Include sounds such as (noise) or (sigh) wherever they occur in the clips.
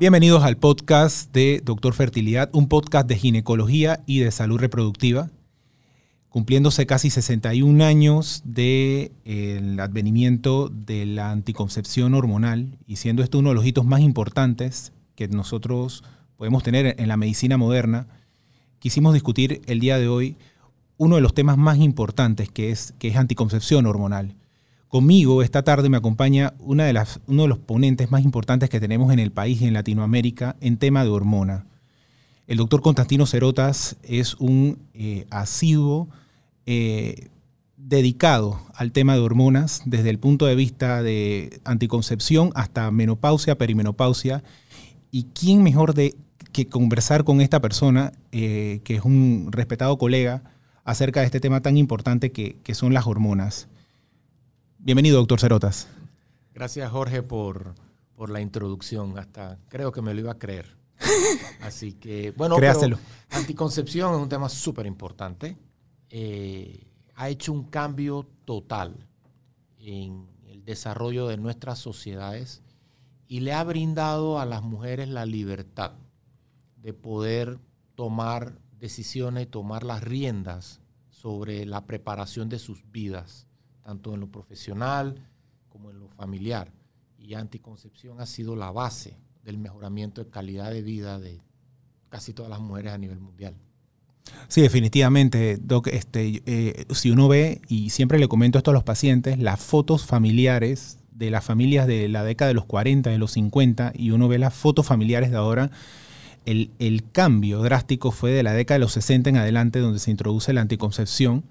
Bienvenidos al podcast de Doctor Fertilidad, un podcast de ginecología y de salud reproductiva, cumpliéndose casi 61 años del advenimiento de la anticoncepción hormonal y siendo esto uno de los hitos más importantes que nosotros podemos tener en la medicina moderna, quisimos discutir el día de hoy uno de los temas más importantes que es, que es anticoncepción hormonal. Conmigo esta tarde me acompaña uno de los ponentes más importantes que tenemos en el país y en Latinoamérica en tema de hormona. El doctor Constantino Cerotas es un eh, asiduo eh, dedicado al tema de hormonas desde el punto de vista de anticoncepción hasta menopausia, perimenopausia. ¿Y quién mejor de, que conversar con esta persona, eh, que es un respetado colega, acerca de este tema tan importante que son las hormonas? Bienvenido, doctor Cerotas. Gracias, Jorge, por, por la introducción. Hasta creo que me lo iba a creer. (laughs) Así que, bueno, anticoncepción es un tema súper importante. Eh, ha hecho un cambio total en el desarrollo de nuestras sociedades y le ha brindado a las mujeres la libertad de poder tomar decisiones, tomar las riendas sobre la preparación de sus vidas tanto en lo profesional como en lo familiar. Y anticoncepción ha sido la base del mejoramiento de calidad de vida de casi todas las mujeres a nivel mundial. Sí, definitivamente, Doc. Este, eh, si uno ve, y siempre le comento esto a los pacientes, las fotos familiares de las familias de la década de los 40, de los 50, y uno ve las fotos familiares de ahora, el, el cambio drástico fue de la década de los 60 en adelante, donde se introduce la anticoncepción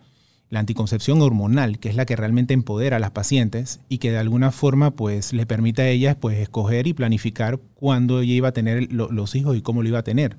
la anticoncepción hormonal, que es la que realmente empodera a las pacientes y que de alguna forma pues le permite a ellas pues escoger y planificar cuándo ella iba a tener los hijos y cómo lo iba a tener.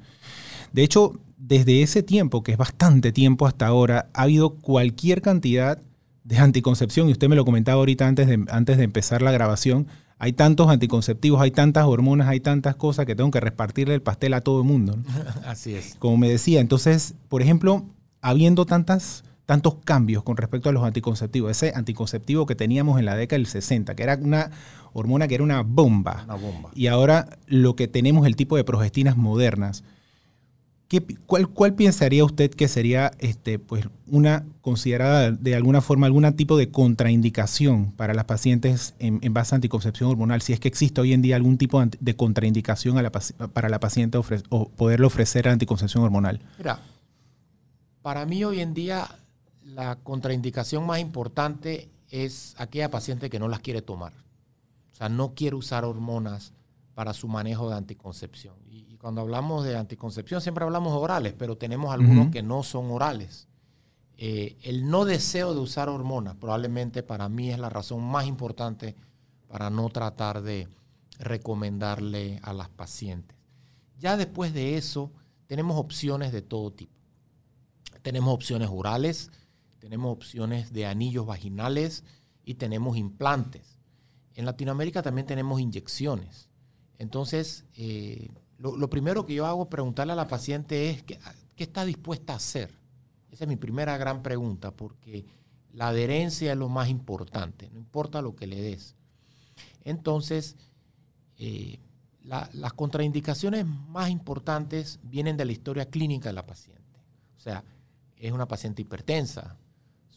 De hecho, desde ese tiempo, que es bastante tiempo hasta ahora, ha habido cualquier cantidad de anticoncepción, y usted me lo comentaba ahorita antes de, antes de empezar la grabación, hay tantos anticonceptivos, hay tantas hormonas, hay tantas cosas que tengo que repartirle el pastel a todo el mundo. (laughs) Así es. Como me decía, entonces, por ejemplo, habiendo tantas tantos cambios con respecto a los anticonceptivos. Ese anticonceptivo que teníamos en la década del 60, que era una hormona que era una bomba. Una bomba. Y ahora lo que tenemos, el tipo de progestinas modernas. ¿Qué, cuál, cuál, pensaría usted que sería este, pues, una considerada de alguna forma algún tipo de contraindicación para las pacientes en, base a anticoncepción hormonal? Si es que existe hoy en día algún tipo de contraindicación para la paciente o poderle ofrecer anticoncepción hormonal. Mira, para mí hoy en día la contraindicación más importante es aquella paciente que no las quiere tomar. O sea, no quiere usar hormonas para su manejo de anticoncepción. Y, cuando hablamos de anticoncepción siempre hablamos orales, pero tenemos algunos que no son orales. Eh, el no deseo de usar hormonas probablemente para mí es la razón más importante para no tratar de recomendarle a las pacientes. Ya después de eso, tenemos opciones de todo tipo. Tenemos opciones orales, tenemos opciones de anillos vaginales y tenemos implantes. En Latinoamérica también tenemos inyecciones. Entonces, eh, lo, primero que yo hago es preguntarle a la paciente es, ¿qué, ¿qué está dispuesta a hacer? Esa es mi primera gran pregunta, porque la adherencia es lo más importante, no importa lo que le des. Entonces, eh, las contraindicaciones más importantes vienen de la historia clínica de la paciente. O sea, es una paciente hipertensa,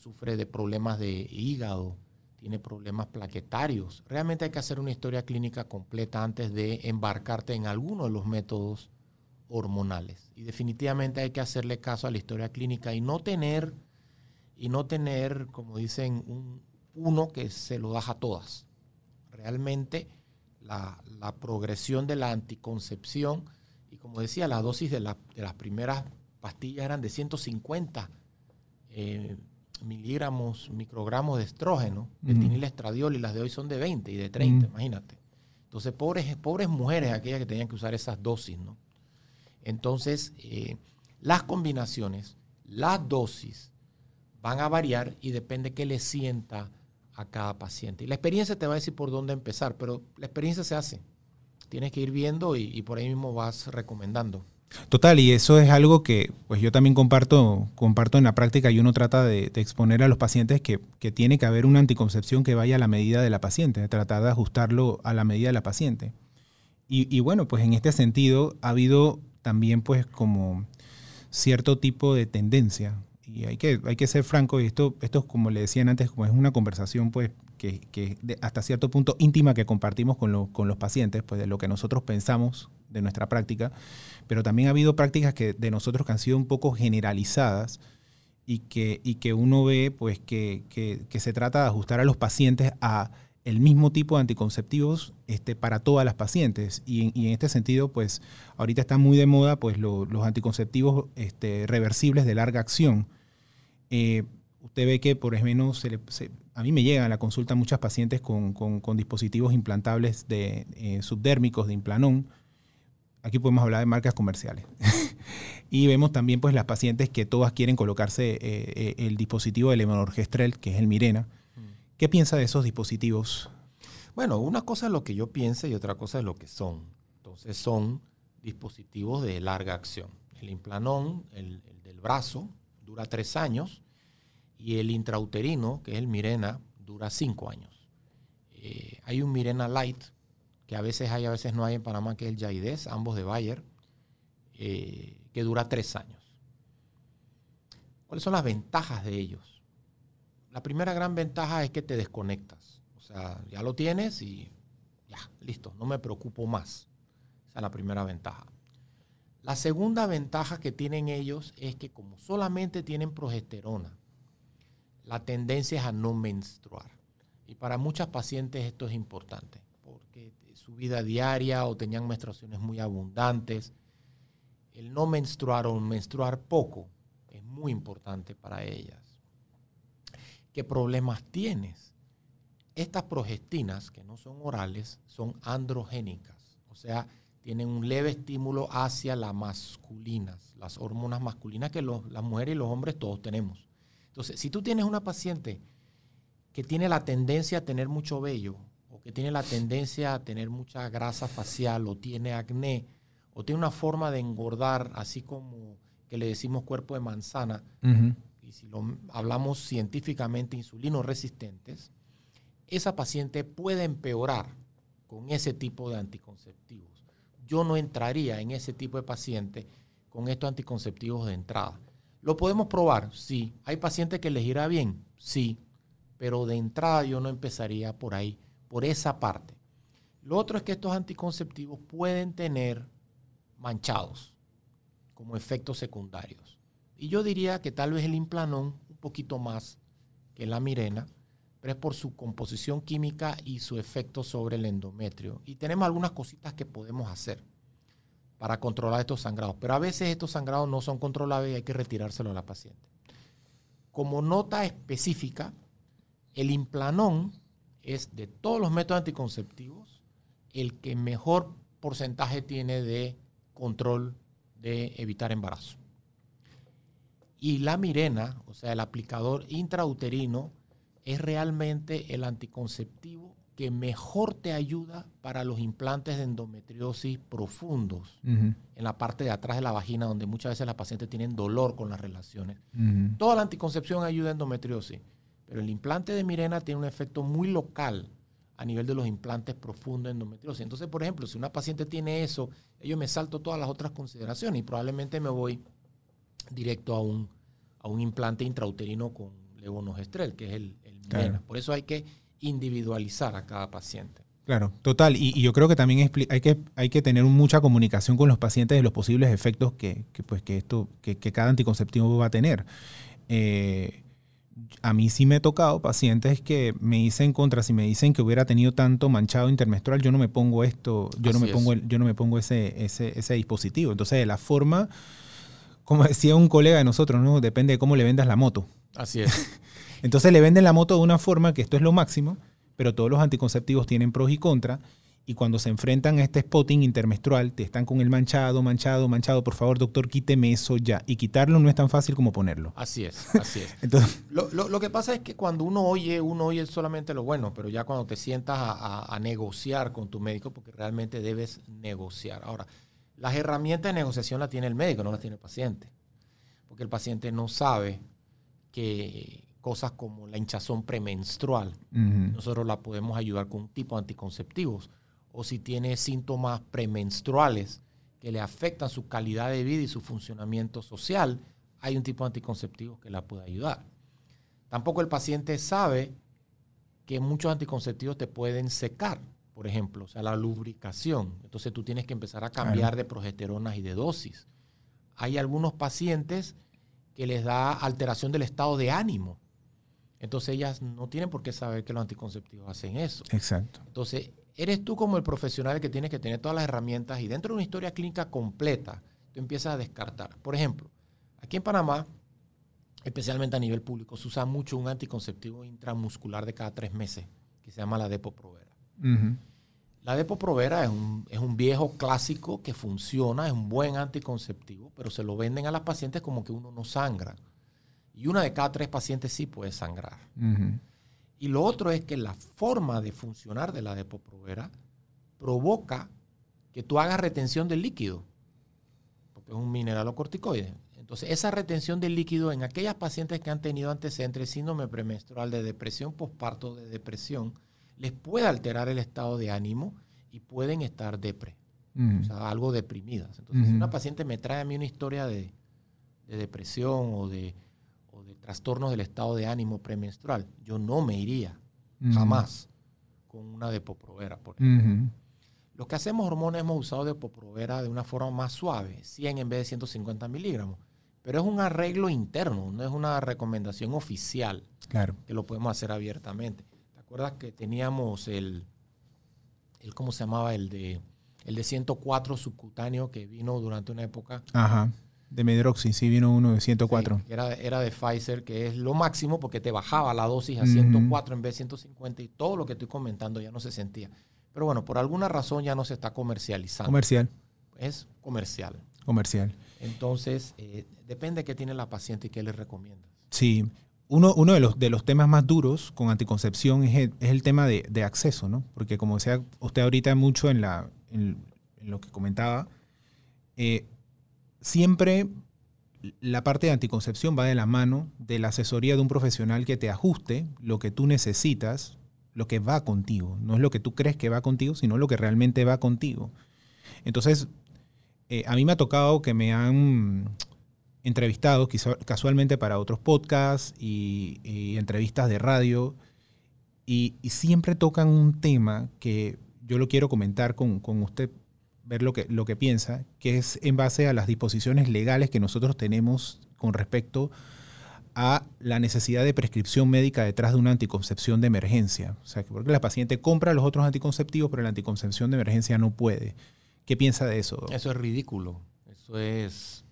sufre de problemas de hígado, tiene problemas plaquetarios. Realmente hay que hacer una historia clínica completa antes de embarcarte en alguno de los métodos hormonales. Y definitivamente hay que hacerle caso a la historia clínica y no tener, y no tener, como dicen, un, uno que se lo da a todas. Realmente la, progresión de la anticoncepción, y como decía, la dosis de, las primeras pastillas eran de 150 miligramos, microgramos de estrógeno, de tinil estradiol, y las de hoy son de 20 y de 30, imagínate. Entonces, pobres, pobres mujeres, aquellas que tenían que usar esas dosis, ¿no? Entonces, eh, las combinaciones, las dosis, van a variar y depende qué le sienta a cada paciente. Y la experiencia te va a decir por dónde empezar, pero la experiencia se hace. Tienes que ir viendo y por ahí mismo vas recomendando. Total, y eso es algo que pues yo también comparto, comparto en la práctica y uno trata de, exponer a los pacientes que, tiene que haber una anticoncepción que vaya a la medida de la paciente, tratar de ajustarlo a la medida de la paciente. Y, bueno, pues en este sentido ha habido también pues como cierto tipo de tendencia. Y hay que, hay que ser franco, y esto, esto como le decían antes, como es una conversación pues que, que hasta cierto punto íntima que compartimos con, con los pacientes, pues de lo que nosotros pensamos de nuestra práctica, pero también ha habido prácticas que de nosotros han sido un poco generalizadas y que, y que uno ve pues que, que, se trata de ajustar a los pacientes a el mismo tipo de anticonceptivos este, para todas las pacientes. Y, y, en este sentido, pues ahorita está muy de moda pues, los anticonceptivos este, reversibles de larga acción. Eh, usted ve que, por ejemplo, a mí me llegan a la consulta muchas pacientes con, con, dispositivos implantables de, eh, subdérmicos de implanón, aquí podemos hablar de marcas comerciales. (laughs) y vemos también pues las pacientes que todas quieren colocarse eh, eh, el dispositivo del levonorgestrel, que es el Mirena. Mm. ¿Qué piensa de esos dispositivos? Bueno, una cosa es lo que yo pienso y otra cosa es lo que son. Entonces son dispositivos de larga acción. El implanón, el, del brazo, dura tres años y el intrauterino, que es el Mirena, dura cinco años. Eh, hay un Mirena Light que a veces hay, a veces no hay en Panamá, que es el Yaides, ambos de Bayer, eh, que dura tres años. ¿Cuáles son las ventajas de ellos? La primera gran ventaja es que te desconectas. O sea, ya lo tienes y ya, listo, no me preocupo más. Esa es la primera ventaja. La segunda ventaja que tienen ellos es que como solamente tienen progesterona, la tendencia es a no menstruar. Y para muchas pacientes esto es importante su vida diaria o tenían menstruaciones muy abundantes. El no menstruar o menstruar poco es muy importante para ellas. ¿Qué problemas tienes? Estas progestinas, que no son orales, son androgénicas, o sea, tienen un leve estímulo hacia las masculinas, las hormonas masculinas que las mujeres y los hombres todos tenemos. Entonces, si tú tienes una paciente que tiene la tendencia a tener mucho vello que tiene la tendencia a tener mucha grasa facial o tiene acné o tiene una forma de engordar, así como que le decimos cuerpo de manzana, y si lo hablamos científicamente, insulino resistentes, esa paciente puede empeorar con ese tipo de anticonceptivos. Yo no entraría en ese tipo de paciente con estos anticonceptivos de entrada. ¿Lo podemos probar? Sí. ¿Hay pacientes que les irá bien? Sí. Pero de entrada yo no empezaría por ahí por esa parte. Lo otro es que estos anticonceptivos pueden tener manchados como efectos secundarios. Y yo diría que tal vez el implanón un poquito más que la mirena, pero es por su composición química y su efecto sobre el endometrio. Y tenemos algunas cositas que podemos hacer para controlar estos sangrados, pero a veces estos sangrados no son controlables y hay que retirárselo a la paciente. Como nota específica, el implanón es de todos los métodos anticonceptivos el que mejor porcentaje tiene de control de evitar embarazo. Y la mirena, o sea, el aplicador intrauterino, es realmente el anticonceptivo que mejor te ayuda para los implantes de endometriosis profundos en la parte de atrás de la vagina, donde muchas veces las pacientes tienen dolor con las relaciones. Toda la anticoncepción ayuda a endometriosis pero el implante de Mirena tiene un efecto muy local a nivel de los implantes profundos de endometriosis. Entonces, por ejemplo, si una paciente tiene eso, yo me salto todas las otras consideraciones y probablemente me voy directo a un, a un implante intrauterino con levonorgestrel, que es el, Mirena. Por eso hay que individualizar a cada paciente. Claro, total. Y, yo creo que también hay que, hay que tener mucha comunicación con los pacientes de los posibles efectos que, pues, que, esto, que, cada anticonceptivo va a tener. Eh, a mí sí me he tocado pacientes que me dicen contra, si me dicen que hubiera tenido tanto manchado intermenstrual, yo no me pongo esto, yo no me pongo, yo no me pongo ese, ese, ese, dispositivo. Entonces, de la forma, como decía un colega de nosotros, ¿no? Depende de cómo le vendas la moto. Así es. (laughs) Entonces le venden la moto de una forma que esto es lo máximo, pero todos los anticonceptivos tienen pros y contras y cuando se enfrentan a este spotting intermenstrual, te están con el manchado, manchado, manchado, por favor, doctor, quíteme eso ya. Y quitarlo no es tan fácil como ponerlo. Así es, (laughs) así es. Entonces, lo, que pasa es que cuando uno oye, uno oye solamente lo bueno, pero ya cuando te sientas a, negociar con tu médico, porque realmente debes negociar. Ahora, las herramientas de negociación las tiene el médico, no las tiene el paciente. Porque el paciente no sabe que cosas como la hinchazón premenstrual, nosotros la podemos ayudar con un tipo de anticonceptivos o si tiene síntomas premenstruales que le afectan su calidad de vida y su funcionamiento social, hay un tipo de anticonceptivo que la puede ayudar. Tampoco el paciente sabe que muchos anticonceptivos te pueden secar, por ejemplo, o sea, la lubricación. Entonces tú tienes que empezar a cambiar de progesteronas y de dosis. Hay algunos pacientes que les da alteración del estado de ánimo. Entonces ellas no tienen por qué saber que los anticonceptivos hacen eso. Exacto. Entonces, eres tú como el profesional que tienes que tener todas las herramientas y dentro de una historia clínica completa, tú empiezas a descartar. Por ejemplo, aquí en Panamá, especialmente a nivel público, se usa mucho un anticonceptivo intramuscular de cada tres meses, que se llama la Depo-Provera. La Depo-Provera es un, es un viejo clásico que funciona, es un buen anticonceptivo, pero se lo venden a las pacientes como que uno no sangra. Y una de cada tres pacientes sí puede sangrar. Y lo otro es que la forma de funcionar de la Depo-Provera provoca que tú hagas retención del líquido, porque es un mineralocorticoide. Entonces, esa retención del líquido en aquellas pacientes que han tenido antecedentes de síndrome premenstrual, de depresión postparto, de depresión, les puede alterar el estado de ánimo y pueden estar depre, o sea, algo deprimidas. Entonces, si una paciente me trae a mí una historia de, depresión o de, trastornos del estado de ánimo premenstrual, yo no me iría jamás con una depoprovera, por ejemplo. Los que hacemos hormonas hemos usado depoprovera de una forma más suave, 100 en vez de 150 miligramos pero es un arreglo interno, no es una recomendación oficial. Claro. Que lo podemos hacer abiertamente. ¿Te acuerdas que teníamos el, el ¿cómo se llamaba? El de, el de 104 subcutáneo que vino durante una época. Ajá. De Medroxy, sí, vino uno de 104. era, era de Pfizer, que es lo máximo porque te bajaba la dosis a 104 en vez de 150 y todo lo que estoy comentando ya no se sentía. Pero bueno, por alguna razón ya no se está comercializando. Comercial. Es comercial. Comercial. Entonces, eh, depende de qué tiene la paciente y qué le recomiendas. Sí. Uno, uno de, los, de los temas más duros con anticoncepción es el, tema de, acceso, ¿no? Porque como decía usted ahorita mucho en, la, en, lo que comentaba, eh, siempre la parte de anticoncepción va de la mano de la asesoría de un profesional que te ajuste lo que tú necesitas, lo que va contigo. No es lo que tú crees que va contigo, sino lo que realmente va contigo. Entonces, eh, a mí me ha tocado que me han entrevistado casualmente para otros podcasts y, entrevistas de radio y, siempre tocan un tema que yo lo quiero comentar con, usted, ver lo que, lo que piensa, que es en base a las disposiciones legales que nosotros tenemos con respecto a la necesidad de prescripción médica detrás de una anticoncepción de emergencia. O sea, porque la paciente compra los otros anticonceptivos, pero la anticoncepción de emergencia no puede. ¿Qué piensa de eso? Eso es ridículo. Eso es...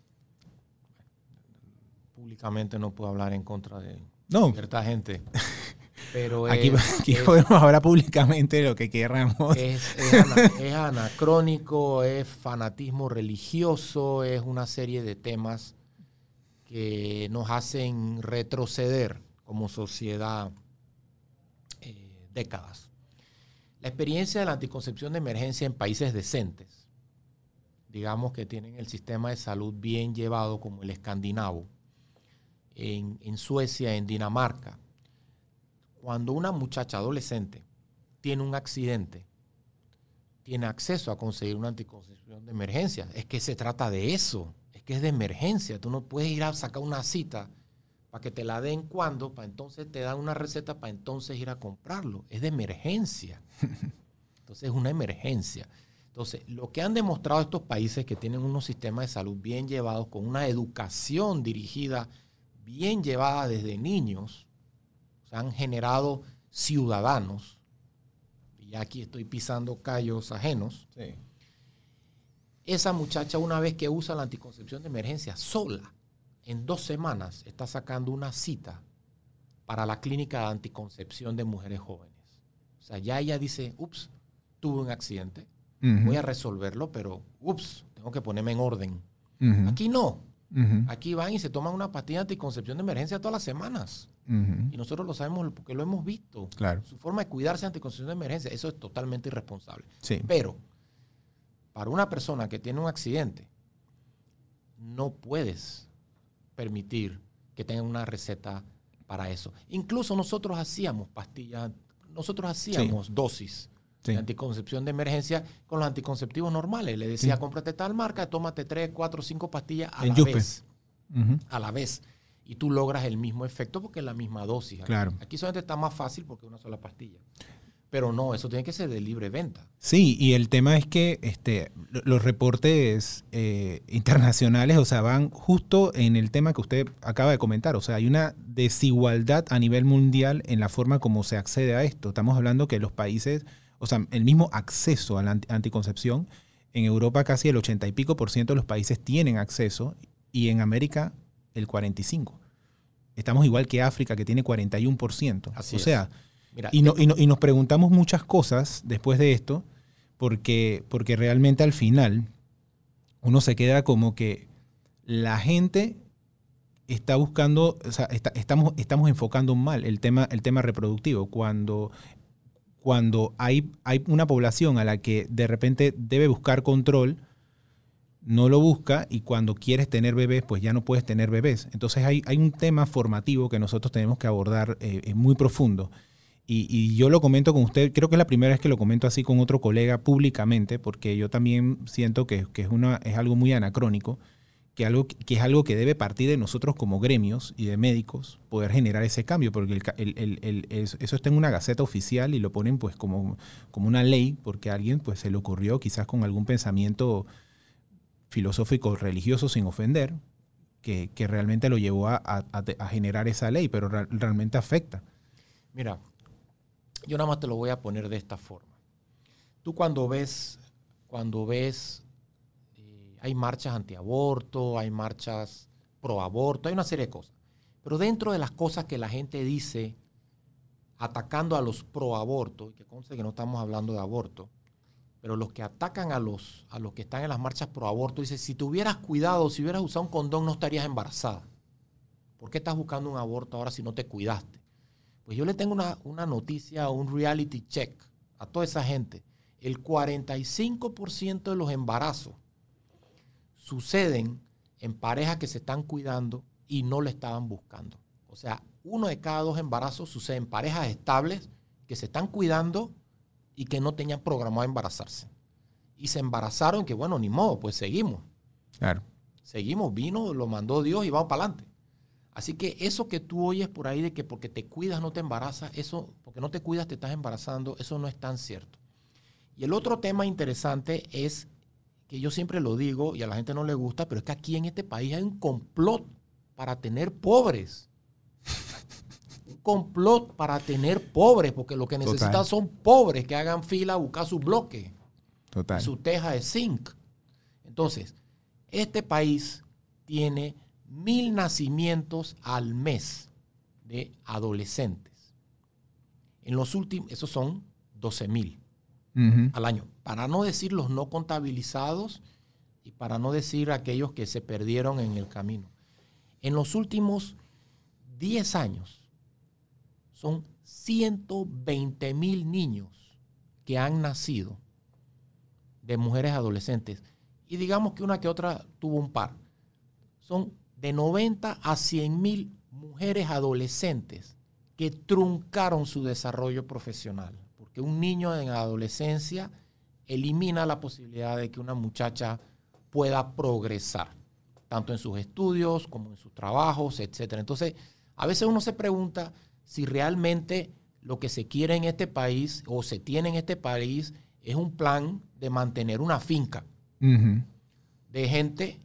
Públicamente no puedo hablar en contra de cierta gente. (laughs) Pero aquí, (laughs) podemos hablar públicamente lo que queramos. Es, es, anacrónico, es fanatismo religioso, es una serie de temas que nos hacen retroceder como sociedad eh, décadas. La experiencia de la anticoncepción de emergencia en países decentes digamos que tienen el sistema de salud bien llevado como el escandinavo, en, Suecia, en Dinamarca, cuando una muchacha adolescente tiene un accidente, tiene acceso a conseguir una anticoncepción de emergencia. Es que se trata de eso, es que es de emergencia. Tú no puedes ir a sacar una cita para que te la den cuando, para entonces te dan una receta para entonces ir a comprarlo. Es de emergencia. (laughs) Entonces es una emergencia. Entonces, lo que han demostrado estos países que tienen unos sistemas de salud bien llevados, con una educación dirigida, bien llevada desde niños, se han generado ciudadanos, y aquí estoy pisando callos ajenos, esa muchacha una vez que usa la anticoncepción de emergencia sola, en dos semanas está sacando una cita para la clínica de anticoncepción de mujeres jóvenes. O sea, ya ella dice, ups, tuve un accidente, voy a resolverlo, pero, ups, tengo que ponerme en orden. Aquí no. Aquí van y se toman una pastilla de anticoncepción de emergencia todas las semanas. Y nosotros lo sabemos porque lo hemos visto. Claro. Su forma de cuidarse de anticoncepción de emergencia, eso es totalmente irresponsable. Sí. Pero, para una persona que tiene un accidente, no puedes permitir que tenga una receta para eso. Incluso nosotros hacíamos pastillas, nosotros hacíamos dosis de anticoncepción de emergencia con los anticonceptivos normales. Le decía, cómprate tal marca, tómate tres, cuatro, cinco pastillas a la vez. A la vez. Y tú logras el mismo efecto porque es la misma dosis. Claro. Aquí solamente está más fácil porque es una sola pastilla. Pero no, eso tiene que ser de libre venta. Sí, y el tema es que este, los reportes eh, internacionales, o sea, van justo en el tema que usted acaba de comentar. O sea, hay una desigualdad a nivel mundial en la forma como se accede a esto. Estamos hablando que los países, o sea, el mismo acceso a la anticoncepción, en Europa casi el 80 y pico por ciento de los países tienen acceso y en América el 45. Estamos igual que África, que tiene 41%. Así o sea, y, y, nos preguntamos muchas cosas después de esto, porque, porque realmente al final uno se queda como que la gente está buscando, o sea, estamos, estamos enfocando mal el tema, el tema reproductivo. Cuando, cuando hay, hay una población a la que de repente debe buscar control, no lo busca y cuando quieres tener bebés, pues ya no puedes tener bebés. Entonces hay, hay un tema formativo que nosotros tenemos que abordar eh, muy profundo. Y, yo lo comento con usted, creo que es la primera vez que lo comento así con otro colega públicamente, porque yo también siento que, es, una, es algo muy anacrónico, que, algo, que es algo que debe partir de nosotros como gremios y de médicos, poder generar ese cambio, porque eso está en una gaceta oficial y lo ponen pues como, como una ley, porque a alguien pues se le ocurrió quizás con algún pensamiento filosófico religioso sin ofender, que, realmente lo llevó a, generar esa ley, pero realmente afecta. Mira, yo nada más te lo voy a poner de esta forma. Tú cuando ves, cuando ves, eh, hay marchas antiaborto, hay marchas pro aborto, hay una serie de cosas. Pero dentro de las cosas que la gente dice atacando a los pro aborto, que conste que no estamos hablando de aborto, pero los que atacan a los, a los que están en las marchas pro aborto, dicen, si te hubieras cuidado, si hubieras usado un condón, no estarías embarazada. ¿Por qué estás buscando un aborto ahora si no te cuidaste? Pues yo le tengo una, noticia, un reality check a toda esa gente. El 45% de los embarazos suceden en parejas que se están cuidando y no le estaban buscando. O sea, uno de cada dos embarazos sucede en parejas estables que se están cuidando y que no tenían programado embarazarse. Y se embarazaron, que bueno, ni modo, pues seguimos. Claro. Seguimos, vino, lo mandó Dios y vamos para adelante. Así que eso que tú oyes por ahí de que porque te cuidas no te embarazas, eso, porque no te cuidas te estás embarazando, eso no es tan cierto. Y el otro tema interesante es que yo siempre lo digo y a la gente no le gusta, pero es que aquí en este país hay un complot para tener pobres. Complot para tener pobres, porque lo que necesitan son pobres que hagan fila a buscar su bloque, Total. su teja de zinc. Entonces, este país tiene mil nacimientos al mes de adolescentes. En los últimos, esos son 12 mil al año. Para no decir los no contabilizados y para no decir aquellos que se perdieron en el camino. En los últimos 10 años son 120 mil niños que han nacido de mujeres adolescentes. Y digamos que una que otra tuvo un par. Son de 90 a 100 mil mujeres adolescentes que truncaron su desarrollo profesional. Porque un niño en adolescencia elimina la posibilidad de que una muchacha pueda progresar, tanto en sus estudios como en sus trabajos, etc. Entonces, a veces uno se pregunta si realmente lo que se quiere en este país o se tiene en este país es un plan de mantener una finca de gente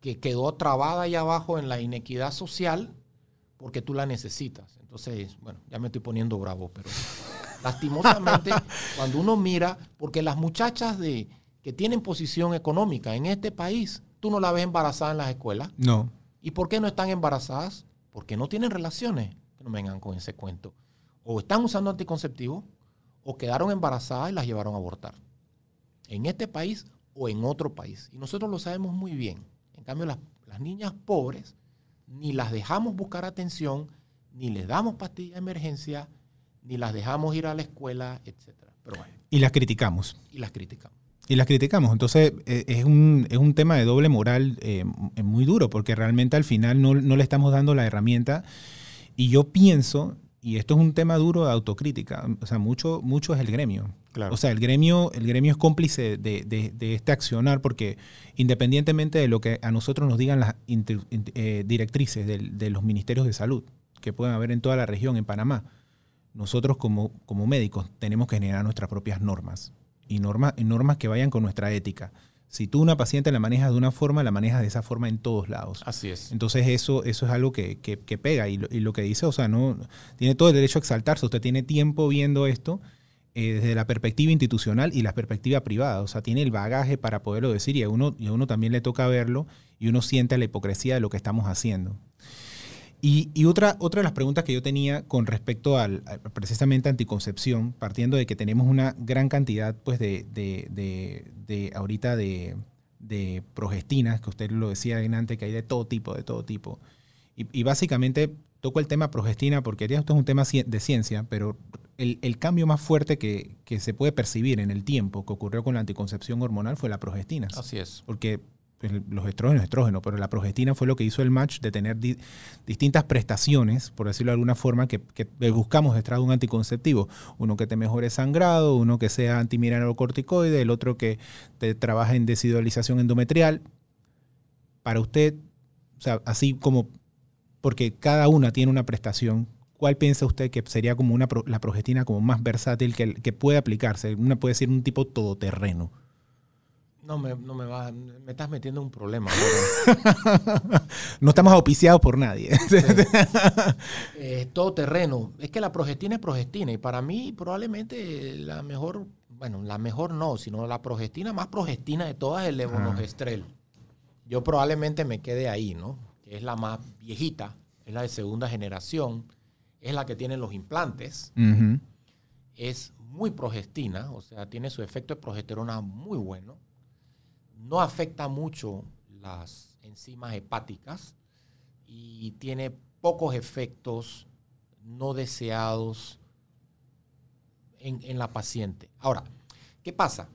que quedó trabada ahí abajo en la inequidad social porque tú la necesitas. Entonces, bueno, ya me estoy poniendo bravo, pero (laughs) lastimosamente, cuando uno mira, porque las muchachas de, que tienen posición económica en este país, tú no la ves embarazada en las escuelas. No. ¿Y por qué no están embarazadas? Porque no tienen relaciones. No vengan con ese cuento. O están usando anticonceptivos o quedaron embarazadas y las llevaron a abortar. En este país o en otro país. Y nosotros lo sabemos muy bien cambio, las, niñas pobres ni las dejamos buscar atención, ni les damos pastillas de emergencia, ni las dejamos ir a la escuela, etc. y las criticamos. Y las criticamos. Y las criticamos. Entonces, eh, es, un, es un tema de doble moral eh, muy duro, porque realmente al final no, no, le estamos dando la herramienta. Y yo pienso, y esto es un tema duro de autocrítica, o sea, mucho, mucho es el gremio. O sea, el gremio, el gremio es cómplice de, este accionar porque independientemente de lo que a nosotros nos digan las eh, directrices de, los ministerios de salud que pueden haber en toda la región, en Panamá, nosotros como, como médicos tenemos que generar nuestras propias normas y normas, normas que vayan con nuestra ética. Si tú una paciente la manejas de una forma, la manejas de esa forma en todos lados. Así es. Entonces eso, eso es algo que, pega y lo, que dice, o sea, no tiene todo el derecho a exaltarse. Usted tiene tiempo viendo esto eh, desde la perspectiva institucional y la perspectiva privada. O sea, tiene el bagaje para poderlo decir y a uno, y a uno también le toca verlo y uno siente la hipocresía de lo que estamos haciendo. Y, otra, otra de las preguntas que yo tenía con respecto al, precisamente anticoncepción, partiendo de que tenemos una gran cantidad pues, de, de, ahorita de, progestinas, que usted lo decía antes, que hay de todo tipo, de todo tipo. Y, básicamente toco el tema progestina porque esto es un tema de ciencia, pero el, el cambio más fuerte que, que, se puede percibir en el tiempo que ocurrió con la anticoncepción hormonal fue la progestina. Así es. Porque pues, los estrógenos, estrógenos, pero la progestina fue lo que hizo el match de tener distintas prestaciones, por decirlo de alguna forma, que, buscamos detrás de un anticonceptivo. Uno que te mejore sangrado, uno que sea antimineralocorticoide, el otro que te trabaja en desidualización endometrial. Para usted, o sea, así como, porque cada una tiene una prestación, ¿cuál piensa usted que sería como una, la progestina como más versátil que, que puede aplicarse? Una puede ser un tipo todoterreno. No me, no me va, me estás metiendo en un problema. (laughs) no estamos auspiciados por nadie. eh, todo terreno. Es que la progestina es progestina y para mí probablemente la mejor, bueno, la mejor no, sino la progestina más progestina de todas es el levonorgestrel. Yo probablemente me quede ahí, ¿no? Que es la más viejita, es la de segunda generación, es la que tiene los implantes. Es muy progestina, o sea, tiene su efecto de progesterona muy bueno no afecta mucho las enzimas hepáticas y tiene pocos efectos no deseados en, la paciente. Ahora, ¿qué pasa?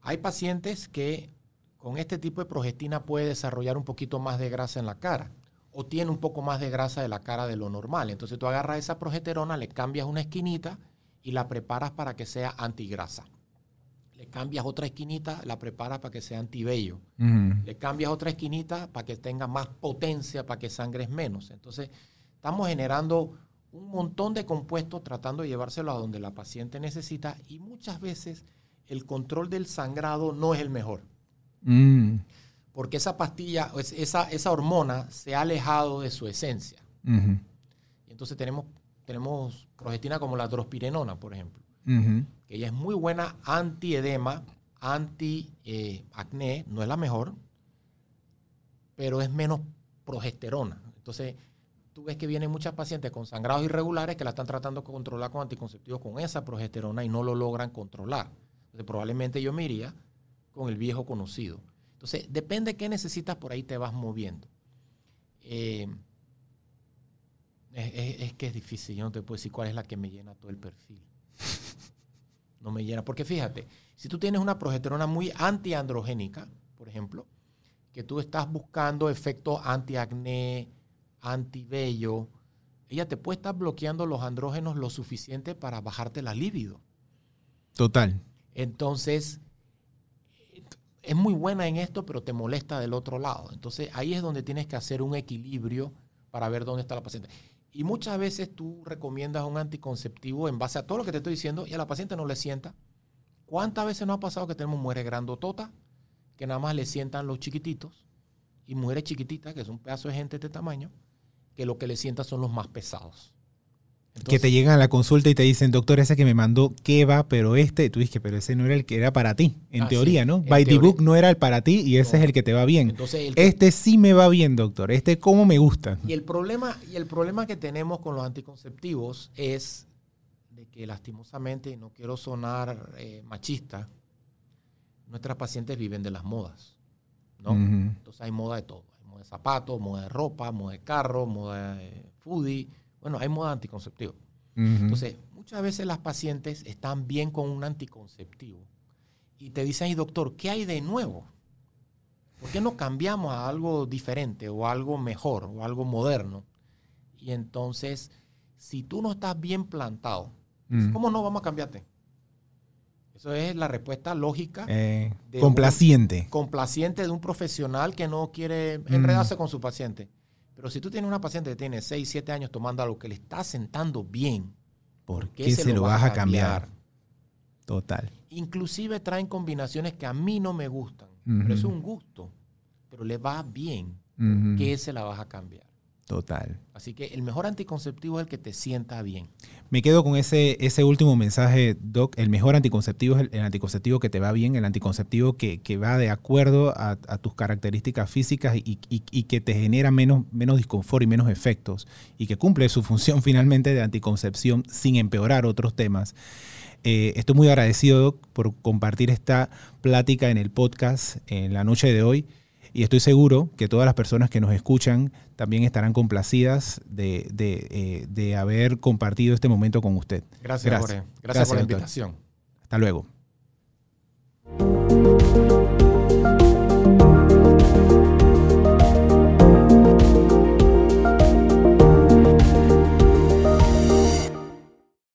Hay pacientes que con este tipo de progestina puede desarrollar un poquito más de grasa en la cara o tiene un poco más de grasa de la cara de lo normal. Entonces tú agarras esa progesterona, le cambias una esquinita y la preparas para que sea antigrasa le cambias otra esquinita, la preparas para que sea antibello. Le cambias otra esquinita para que tenga más potencia, para que sangres menos. Entonces, estamos generando un montón de compuestos tratando de llevárselo a donde la paciente necesita y muchas veces el control del sangrado no es el mejor. Mm. Porque esa pastilla, esa, esa hormona se ha alejado de su esencia. Y entonces tenemos, tenemos progestina como la drospirenona, por ejemplo que ella es muy buena anti-edema, anti-acné, no es la mejor, pero es menos progesterona. Entonces, tú ves que vienen muchas pacientes con sangrados irregulares que la están tratando de controlar con anticonceptivos con esa progesterona y no lo logran controlar. Entonces, probablemente yo me iría con el viejo conocido. Entonces, depende de qué necesitas, por ahí te vas moviendo. Eh, es, que es difícil, yo no te puedo decir cuál es la que me llena todo el perfil no me llena. Porque fíjate, si tú tienes una progesterona muy antiandrogénica, por ejemplo, que tú estás buscando efectos antiacné, antivello, ella te puede estar bloqueando los andrógenos lo suficiente para bajarte la libido. Total. Entonces, es muy buena en esto, pero te molesta del otro lado. Entonces, ahí es donde tienes que hacer un equilibrio para ver dónde está la paciente. Y muchas veces tú recomiendas un anticonceptivo en base a todo lo que te estoy diciendo y a la paciente no le sienta. ¿Cuántas veces nos ha pasado que tenemos mujeres grandototas que nada más le sientan los chiquititos y mujeres chiquititas, que son un pedazo de gente de este tamaño, que lo que le sientan son los más pesados? Que te llegan a la consulta y te dicen, doctor, ese que me mandó, ¿qué va? Pero este, tú dices que pero ese no era el que era para ti, en ah, teoría, ¿no? By the book no era el para ti y ese es el que te va bien. este sí me va bien, doctor. Este cómo me gusta. Y el problema, y el problema que tenemos con los anticonceptivos es de que lastimosamente, no quiero sonar eh, machista, nuestras pacientes viven de las modas, ¿no? Entonces hay moda de todo. Hay moda de zapatos, moda de ropa, moda de carro, moda de foodie bueno, hay moda anticonceptivo. Entonces, muchas veces las pacientes están bien con un anticonceptivo y te dicen, doctor, ¿qué hay de nuevo? ¿Por qué no cambiamos a algo diferente o algo mejor o algo moderno? Y entonces, si tú no estás bien plantado, ¿cómo no vamos a cambiarte? Eso es la respuesta lógica. Eh, complaciente. un- complaciente de un profesional que no quiere enredarse con su paciente. Pero si tú tienes una paciente que tiene 6, 7 años tomando algo que le está sentando bien, ¿Por qué se, lo vas a cambiar? Total. Inclusive traen combinaciones que a mí no me gustan. Pero es un gusto. Pero le va bien. Ujú. ¿Qué se la vas a cambiar? Total. Así que el mejor anticonceptivo es el que te sienta bien. Me quedo con ese, ese último mensaje, Doc. El mejor anticonceptivo es el, el anticonceptivo que te va bien, el anticonceptivo que, que va de acuerdo a, a tus características físicas y, y- y que te genera menos, menos disconfort y menos efectos y que cumple su (laughs) función finalmente de anticoncepción sin empeorar otros temas. Eh, estoy muy agradecido, Doc, por compartir esta plática en el podcast en la noche de hoy. Y estoy seguro que todas las personas que nos escuchan también estarán complacidas de, de, eh, de haber compartido este momento con usted. Gracias, Gracias. Jorge. Gracias, por la invitación. Hasta luego.